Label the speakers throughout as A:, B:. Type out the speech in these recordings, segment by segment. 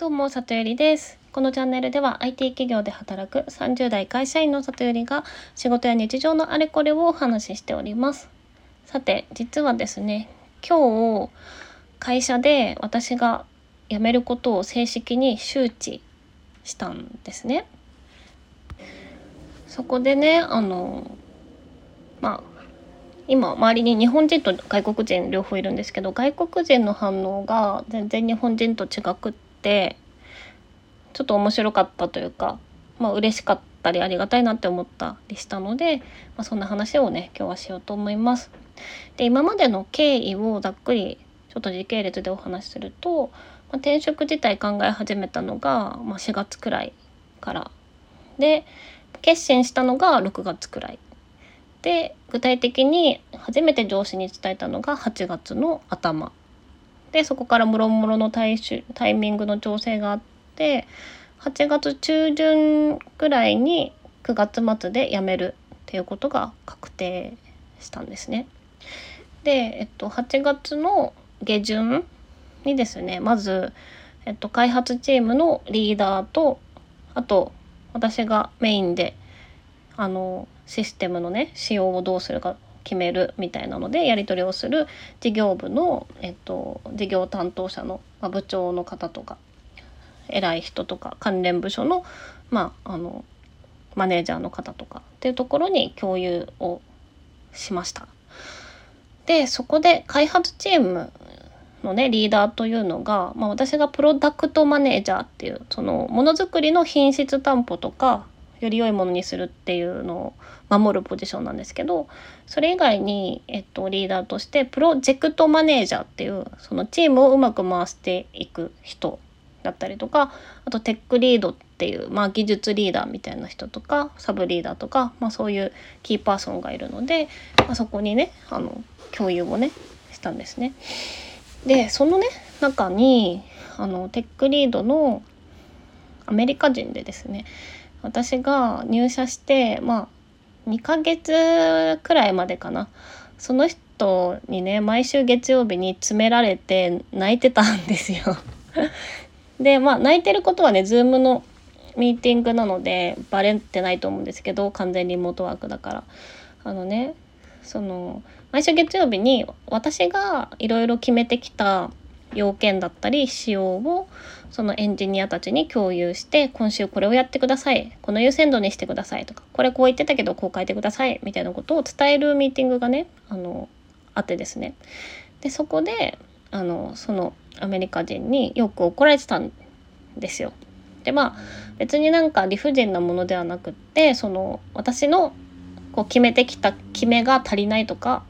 A: どうも、里よりです。このチャンネルでは IT 企業で働く30代会社員の里よりが仕事や日常のあれこれをお話ししております。さて、実はですね、今日会社で私が辞めることを正式に周知したんですね。そこでね、あの、まあ、今周りに日本人と外国人両方いるんですけど外国人の反応が全然日本人と違くってちょっと面白かったというかまあ嬉しかったりありがたいなって思ったりしたので、まあ、そんな話をね今日はしようと思います。で今までの経緯をざっくりちょっと時系列でお話しすると、まあ、転職自体考え始めたのが、まあ、4月くらいから。で決心したのが6月くらい。で具体的に初めて上司に伝えたのが8月の頭。でそこからもろもろのタイタイミングの調整があって8月中旬ぐらいに9月末で辞めるっていうことが確定したんですね。で、えっと、8月の下旬にですねまず、えっと、開発チームのリーダーとあと私がメインであのシステムのね仕様をどうするか決めるみたいなのでやり取りをする事業部の、えっと、事業担当者の、まあ、部長の方とか偉い人とか関連部署の,、まあ、あのマネージャーの方とかっていうところに共有をしました。でそこで開発チームのねリーダーというのが、まあ、私がプロダクトマネージャーっていうそのものづくりの品質担保とかより良いものにするっていうのを守るポジションなんですけどそれ以外に、えっと、リーダーとしてプロジェクトマネージャーっていうそのチームをうまく回していく人だったりとかあとテックリードっていう、まあ、技術リーダーみたいな人とかサブリーダーとか、まあ、そういうキーパーソンがいるので、まあ、そこにねあの共有をねしたんですね。でそのね中にあのテックリードのアメリカ人でですね私が入社してまあ2ヶ月くらいまでかな。その人にね毎週月曜日に詰められて泣いてたんですよ。でまあ泣いてることはね Zoom のミーティングなのでバレてないと思うんですけど完全リモートワークだから。あのねその毎週月曜日に私がいろいろ決めてきた要件だったり仕様をそのエンジニアたちに共有して今週これをやってくださいこの優先度にしてくださいとかこれこう言ってたけどこう書いてくださいみたいなことを伝えるミーティングがねあのあってですねでそこであのそのアメリカ人によく怒られてたんですよ。でまあ別になんか理不尽なものではなくってその私のこう決めてきた決めが足りないとか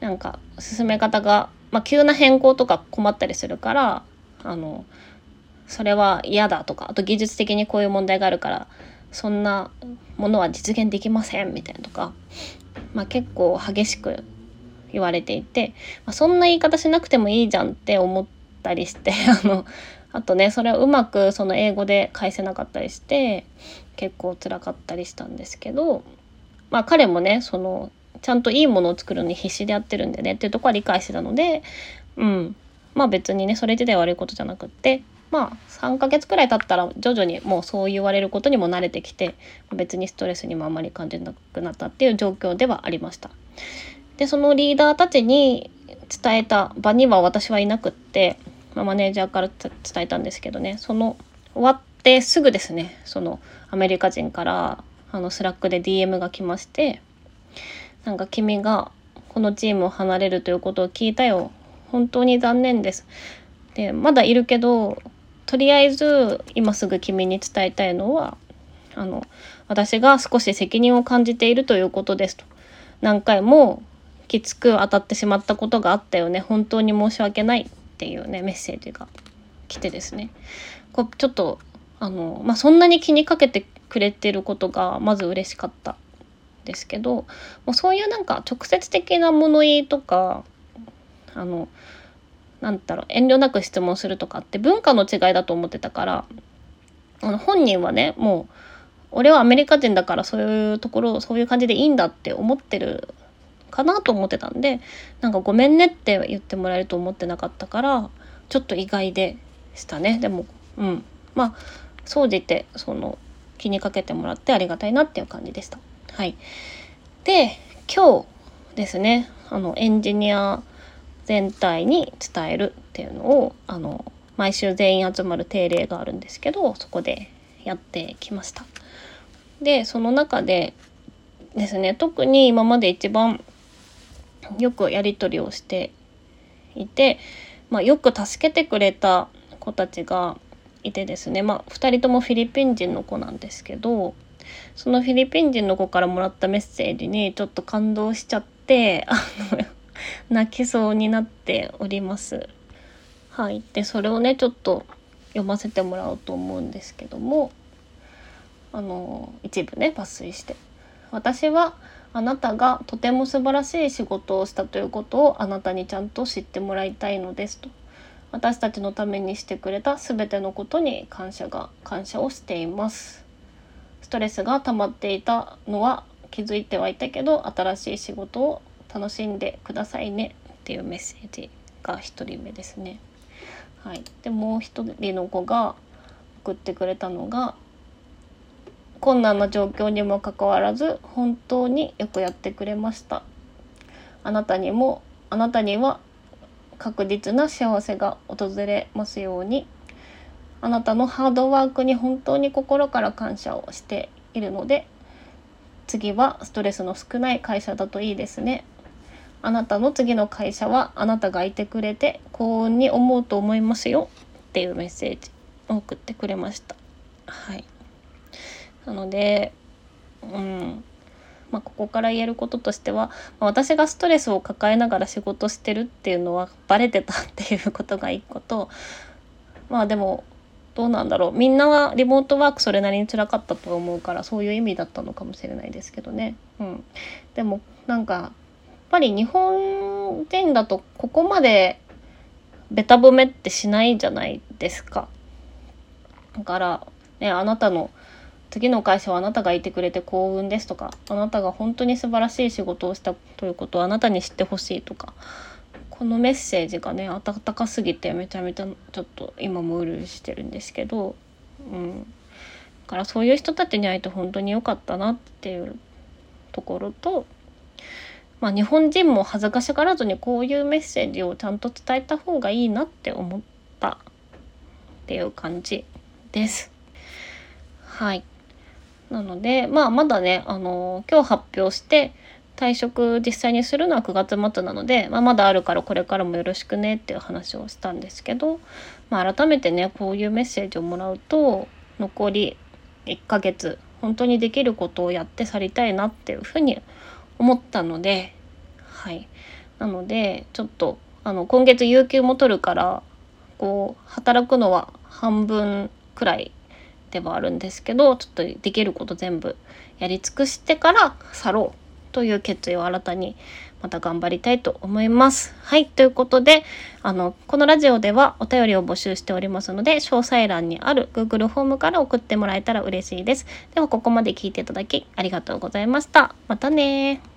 A: なんか進め方がまあ、急な変更とか困ったりするからあのそれは嫌だとかあと技術的にこういう問題があるからそんなものは実現できませんみたいなとか、まあ、結構激しく言われていて、まあ、そんな言い方しなくてもいいじゃんって思ったりして あのあとねそれをうまくその英語で返せなかったりして結構辛かったりしたんですけどまあ彼もねそのちゃんといいものを作るのに必死でやってるんでねっていうとこは理解してたので、うん。まあ別にね、それ自体悪いことじゃなくって、まあ3ヶ月くらい経ったら徐々にもうそう言われることにも慣れてきて、別にストレスにもあまり感じなくなったっていう状況ではありました。で、そのリーダーたちに伝えた場には私はいなくって、まあ、マネージャーから伝えたんですけどね、その終わってすぐですね、そのアメリカ人からあのスラックで DM が来まして、なんか君がこのチームを離れるということを聞いたよ。本当に残念です。で、まだいるけど、とりあえず今すぐ君に伝えたいのは、あの、私が少し責任を感じているということですと。何回もきつく当たってしまったことがあったよね。本当に申し訳ないっていうね、メッセージが来てですね。こちょっと、あの、まあ、そんなに気にかけてくれてることがまず嬉しかったですけどもうそういうなんか直接的な物言いとかあのなんだろう遠慮なく質問するとかって文化の違いだと思ってたからあの本人はねもう俺はアメリカ人だからそういうところそういう感じでいいんだって思ってるかなと思ってたんでなんかごめんねって言ってもらえると思ってなかったからちょっと意外でしたねでもうんまあ総じてその気にかけてもらってありがたいなっていう感じでした。はい、で今日ですねあのエンジニア全体に伝えるっていうのをあの毎週全員集まる定例があるんですけどそこでやってきました。でその中でですね特に今まで一番よくやり取りをしていて、まあ、よく助けてくれた子たちがいてですね、まあ、2人ともフィリピン人の子なんですけどそのフィリピン人の子からもらったメッセージにちょっと感動しちゃってあの 泣きそうになっております。はい、でそれをねちょっと読ませてもらおうと思うんですけどもあの一部ね抜粋して。私はあなたがとても素晴らしい仕事をしたということをあなたにちゃんと知ってもらいたいのですと私たちのためにしてくれた全てのことに感謝が感謝をしていますストレスが溜まっていたのは気づいてはいたけど新しい仕事を楽しんでくださいねっていうメッセージが1人目ですね。はい、でもう一人の子が送ってくれたのが困難な状況にもかかわらず本当によくやってくれました。あなたにもあなたには確実な幸せが訪れますように。あなたのハードワークに本当に心から感謝をしているので次はストレスの少ない会社だといいですね。あなたの次の会社はあなたがいてくれて幸運に思うと思いますよ。っていうメッセージを送ってくれました。はい。なのでうん。まあ、ここから言えることとしては、まあ、私がストレスを抱えながら仕事してるっていうのはバレてたっていうことが一個とまあでもどうなんだろうみんなはリモートワークそれなりに辛かったと思うからそういう意味だったのかもしれないですけどね。うん、でもなんかやっぱり日本人だとここまでベタ褒めってしないじゃないですか。だからねあなたの次の会社はあなたがいてくれて幸運ですとかあなたが本当に素晴らしい仕事をしたということをあなたに知ってほしいとかこのメッセージがね温かすぎてめちゃめちゃちょっと今もうるしてるんですけど、うん、だからそういう人たちに会えて本当に良かったなっていうところと、まあ、日本人も恥ずかしがらずにこういうメッセージをちゃんと伝えた方がいいなって思ったっていう感じです。はい。なので、まあ、まだね、あの今日発表して退職実際にするのは9月末なので、まあ、まだあるからこれからもよろしくねっていう話をしたんですけど、まあ、改めてねこういうメッセージをもらうと残り1ヶ月本当にできることをやって去りたいなっていうふうに思ったのではい。なのでちょっとあの今月有給も取るからこう働くのは半分くらいではあるんですけどちょっとできること全部やり尽くしてから去ろう。という決意を新たにまた頑張りたいと思います。はい。ということで、あの、このラジオではお便りを募集しておりますので、詳細欄にある Google フォームから送ってもらえたら嬉しいです。では、ここまで聞いていただきありがとうございました。またね